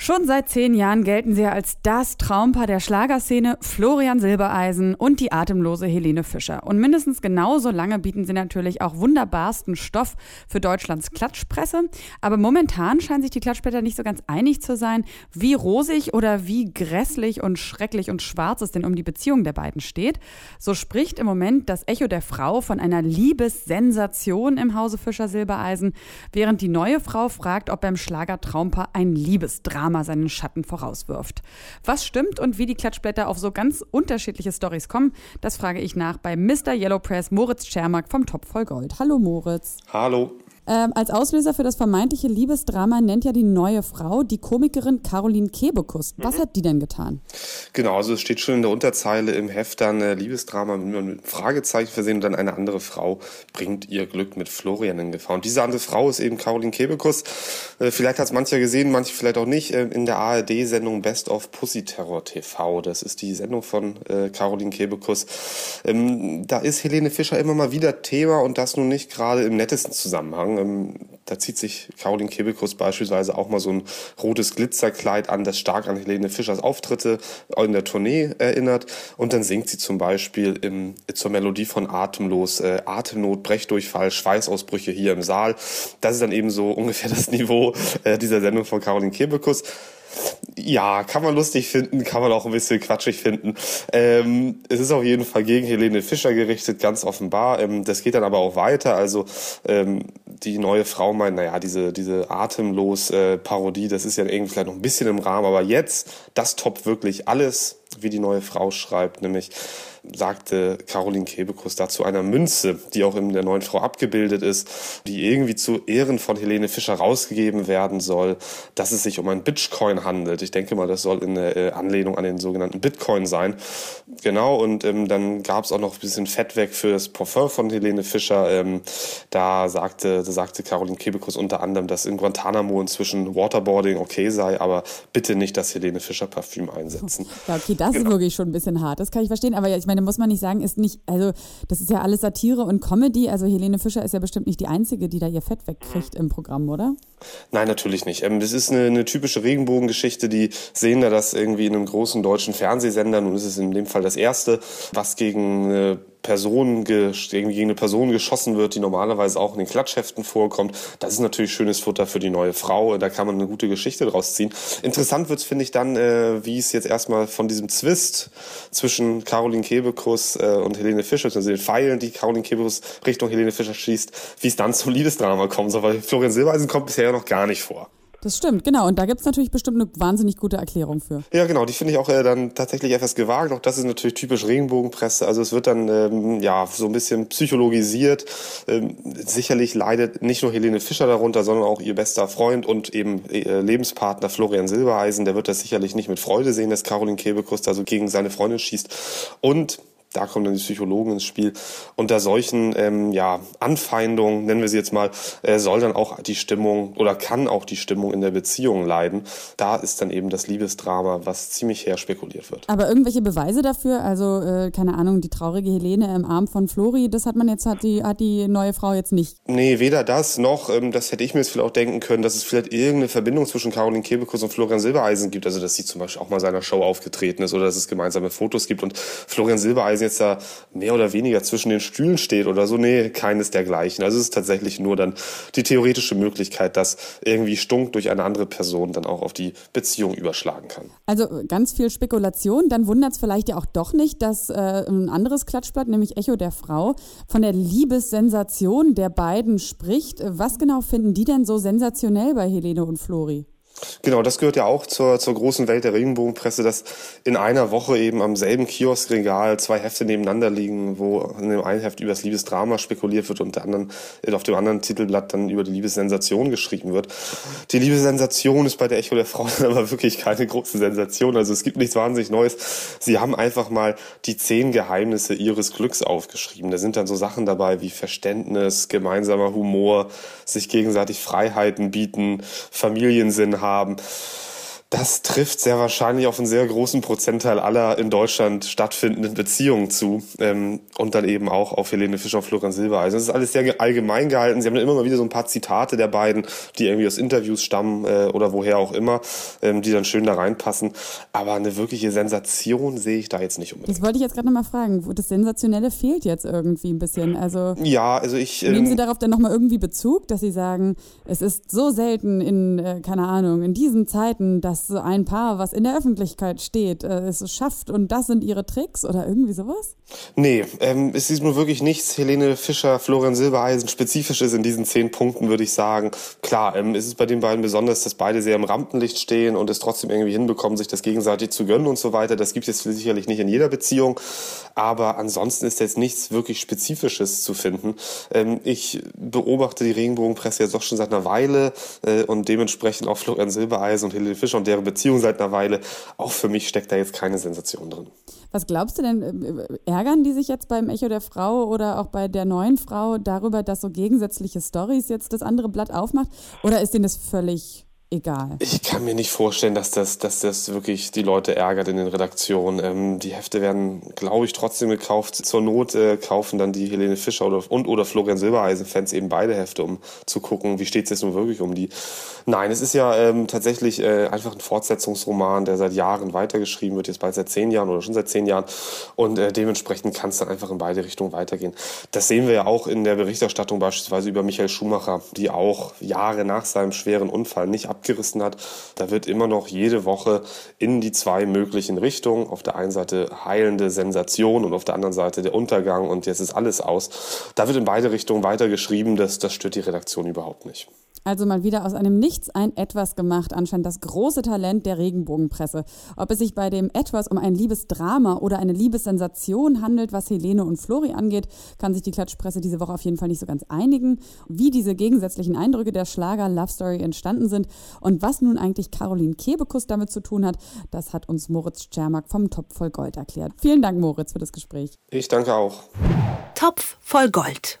Schon seit zehn Jahren gelten sie als das Traumpaar der Schlagerszene, Florian Silbereisen und die atemlose Helene Fischer. Und mindestens genauso lange bieten sie natürlich auch wunderbarsten Stoff für Deutschlands Klatschpresse. Aber momentan scheinen sich die Klatschblätter nicht so ganz einig zu sein, wie rosig oder wie grässlich und schrecklich und schwarz es denn um die Beziehung der beiden steht. So spricht im Moment das Echo der Frau von einer Liebessensation im Hause Fischer Silbereisen, während die neue Frau fragt, ob beim Schlager Traumpaar ein Liebesdrama Drama seinen Schatten vorauswirft. Was stimmt und wie die Klatschblätter auf so ganz unterschiedliche Stories kommen, das frage ich nach bei Mr. Yellow Press Moritz Schermack vom Top voll Gold. Hallo Moritz. Hallo. Ähm, als Auslöser für das vermeintliche Liebesdrama nennt ja die neue Frau die Komikerin Caroline Kebekus. Was mhm. hat die denn getan? Genau, also es steht schon in der Unterzeile im Heft dann äh, Liebesdrama mit einem Fragezeichen versehen und dann eine andere Frau bringt ihr Glück mit Florian in Gefahr. Und diese andere Frau ist eben Caroline Kebekus. Äh, vielleicht hat es mancher gesehen, manche vielleicht auch nicht, äh, in der ARD-Sendung Best of Pussy Terror TV. Das ist die Sendung von äh, Caroline Kebekus. Ähm, da ist Helene Fischer immer mal wieder Thema und das nun nicht gerade im nettesten Zusammenhang. Ähm, da zieht sich Caroline Kebekus beispielsweise auch mal so ein rotes Glitzerkleid an, das stark an Helene Fischers Auftritte in der Tournee erinnert. Und dann singt sie zum Beispiel im, zur Melodie von Atemlos, äh, Atemnot, Brechdurchfall, Schweißausbrüche hier im Saal. Das ist dann eben so ungefähr das Niveau äh, dieser Sendung von Caroline Kebekus ja, kann man lustig finden, kann man auch ein bisschen quatschig finden. Ähm, es ist auf jeden Fall gegen Helene Fischer gerichtet, ganz offenbar. Ähm, das geht dann aber auch weiter. Also ähm, die neue Frau meint, naja, diese, diese atemlos äh, Parodie, das ist ja irgendwie vielleicht noch ein bisschen im Rahmen, aber jetzt, das toppt wirklich alles, wie die neue Frau schreibt, nämlich sagte Caroline Kebekus dazu einer Münze, die auch in der neuen Frau abgebildet ist, die irgendwie zu Ehren von Helene Fischer rausgegeben werden soll, dass es sich um ein Bitcoin handelt. Ich denke mal, das soll in der äh, Anlehnung an den sogenannten Bitcoin sein. Genau, und ähm, dann gab es auch noch ein bisschen Fett weg für das Parfum von Helene Fischer. Ähm, da sagte, da sagte Caroline Kebekus unter anderem, dass in Guantanamo inzwischen Waterboarding okay sei, aber bitte nicht das Helene Fischer Parfüm einsetzen. Ja, okay, das genau. ist wirklich schon ein bisschen hart. Das kann ich verstehen, aber ich meine, muss man nicht sagen, ist nicht, also das ist ja alles Satire und Comedy. Also Helene Fischer ist ja bestimmt nicht die Einzige, die da ihr Fett wegkriegt im Programm, oder? Nein, natürlich nicht. Ähm, das ist eine, eine typische Regenbogengeschichte. Die sehen da das irgendwie in einem großen deutschen Fernsehsender. Nun ist es in dem Fall das erste, was gegen eine Person gegen eine Person geschossen wird, die normalerweise auch in den Klatschheften vorkommt. Das ist natürlich schönes Futter für die neue Frau. Da kann man eine gute Geschichte draus ziehen. Interessant wird's, finde ich, dann, äh, wie es jetzt erstmal von diesem Zwist zwischen Caroline Kebekus äh, und Helene Fischer, also den Pfeilen, die Caroline Kebekus Richtung Helene Fischer schießt, wie es dann zum Liebesdrama kommen soll, weil Florian Silbereisen kommt bisher ja noch gar nicht vor. Das stimmt, genau. Und da gibt es natürlich bestimmt eine wahnsinnig gute Erklärung für. Ja, genau. Die finde ich auch äh, dann tatsächlich etwas gewagt. Auch das ist natürlich typisch Regenbogenpresse. Also es wird dann ähm, ja so ein bisschen psychologisiert. Ähm, sicherlich leidet nicht nur Helene Fischer darunter, sondern auch ihr bester Freund und eben äh, Lebenspartner Florian Silbereisen. Der wird das sicherlich nicht mit Freude sehen, dass Caroline Kebekus da so gegen seine Freundin schießt. Und da kommen dann die Psychologen ins Spiel. Unter solchen ähm, ja, Anfeindungen, nennen wir sie jetzt mal, äh, soll dann auch die Stimmung oder kann auch die Stimmung in der Beziehung leiden. Da ist dann eben das Liebesdrama, was ziemlich her spekuliert wird. Aber irgendwelche Beweise dafür, also äh, keine Ahnung, die traurige Helene im Arm von Flori, das hat man jetzt, hat die, hat die neue Frau jetzt nicht. Nee, weder das noch, ähm, das hätte ich mir jetzt vielleicht auch denken können, dass es vielleicht irgendeine Verbindung zwischen Caroline Kebekus und Florian Silbereisen gibt. Also dass sie zum Beispiel auch mal seiner Show aufgetreten ist oder dass es gemeinsame Fotos gibt und Florian Silbereisen Reisen jetzt da mehr oder weniger zwischen den Stühlen steht oder so. Nee, keines dergleichen. Also es ist tatsächlich nur dann die theoretische Möglichkeit, dass irgendwie Stunk durch eine andere Person dann auch auf die Beziehung überschlagen kann. Also ganz viel Spekulation. Dann wundert es vielleicht ja auch doch nicht, dass äh, ein anderes Klatschblatt, nämlich Echo der Frau, von der Liebessensation der beiden spricht. Was genau finden die denn so sensationell bei Helene und Flori? Genau, das gehört ja auch zur, zur großen Welt der Regenbogenpresse, dass in einer Woche eben am selben Kioskregal zwei Hefte nebeneinander liegen, wo in dem einen Heft über das Liebesdrama spekuliert wird und der anderen, äh, auf dem anderen Titelblatt dann über die Liebessensation geschrieben wird. Die Liebessensation ist bei der Echo der Frau aber wirklich keine große Sensation. Also es gibt nichts wahnsinnig Neues. Sie haben einfach mal die zehn Geheimnisse ihres Glücks aufgeschrieben. Da sind dann so Sachen dabei wie Verständnis, gemeinsamer Humor, sich gegenseitig Freiheiten bieten, Familiensinn haben あ。Das trifft sehr wahrscheinlich auf einen sehr großen Prozentteil aller in Deutschland stattfindenden Beziehungen zu ähm, und dann eben auch auf Helene Fischer und Florian Silbereisen. Das ist alles sehr allgemein gehalten. Sie haben immer mal wieder so ein paar Zitate der beiden, die irgendwie aus Interviews stammen äh, oder woher auch immer, ähm, die dann schön da reinpassen. Aber eine wirkliche Sensation sehe ich da jetzt nicht unbedingt. Das wollte ich jetzt gerade nochmal fragen. Das Sensationelle fehlt jetzt irgendwie ein bisschen. Also ja, also ich nehmen Sie ähm, darauf dann nochmal irgendwie Bezug, dass Sie sagen, es ist so selten in äh, keine Ahnung in diesen Zeiten, dass dass ein Paar, was in der Öffentlichkeit steht, äh, es schafft und das sind ihre Tricks oder irgendwie sowas? Nee, ähm, es ist nur wirklich nichts Helene Fischer, Florian Silbereisen spezifisches in diesen zehn Punkten, würde ich sagen. Klar, ähm, ist es bei den beiden besonders, dass beide sehr im Rampenlicht stehen und es trotzdem irgendwie hinbekommen, sich das gegenseitig zu gönnen und so weiter. Das gibt es sicherlich nicht in jeder Beziehung, aber ansonsten ist jetzt nichts wirklich Spezifisches zu finden. Ähm, ich beobachte die Regenbogenpresse jetzt doch schon seit einer Weile äh, und dementsprechend auch Florian Silbereisen und Helene Fischer und deren Beziehung seit einer Weile. Auch für mich steckt da jetzt keine Sensation drin. Was glaubst du denn, äh, ärgern die sich jetzt beim Echo der Frau oder auch bei der neuen Frau darüber, dass so gegensätzliche Stories jetzt das andere Blatt aufmacht? Oder ist denen das völlig egal. Ich kann mir nicht vorstellen, dass das, dass das wirklich die Leute ärgert in den Redaktionen. Ähm, die Hefte werden, glaube ich, trotzdem gekauft. Zur Not äh, kaufen dann die Helene Fischer oder, und oder Florian Silbereisen-Fans eben beide Hefte, um zu gucken, wie steht es jetzt nun wirklich um die. Nein, es ist ja ähm, tatsächlich äh, einfach ein Fortsetzungsroman, der seit Jahren weitergeschrieben wird, jetzt bald seit zehn Jahren oder schon seit zehn Jahren. Und äh, dementsprechend kann es dann einfach in beide Richtungen weitergehen. Das sehen wir ja auch in der Berichterstattung beispielsweise über Michael Schumacher, die auch Jahre nach seinem schweren Unfall nicht abgerissen hat. Da wird immer noch jede Woche in die zwei möglichen Richtungen, auf der einen Seite heilende Sensation und auf der anderen Seite der Untergang und jetzt ist alles aus. Da wird in beide Richtungen weitergeschrieben, das, das stört die Redaktion überhaupt nicht. Also mal wieder aus einem Nichts ein Etwas gemacht, anscheinend das große Talent der Regenbogenpresse. Ob es sich bei dem Etwas um ein Liebesdrama oder eine Liebessensation handelt, was Helene und Flori angeht, kann sich die Klatschpresse diese Woche auf jeden Fall nicht so ganz einigen. Wie diese gegensätzlichen Eindrücke der Schlager Love Story entstanden sind und was nun eigentlich Caroline Kebekus damit zu tun hat, das hat uns Moritz Czermak vom Topf voll Gold erklärt. Vielen Dank, Moritz, für das Gespräch. Ich danke auch. Topf voll Gold.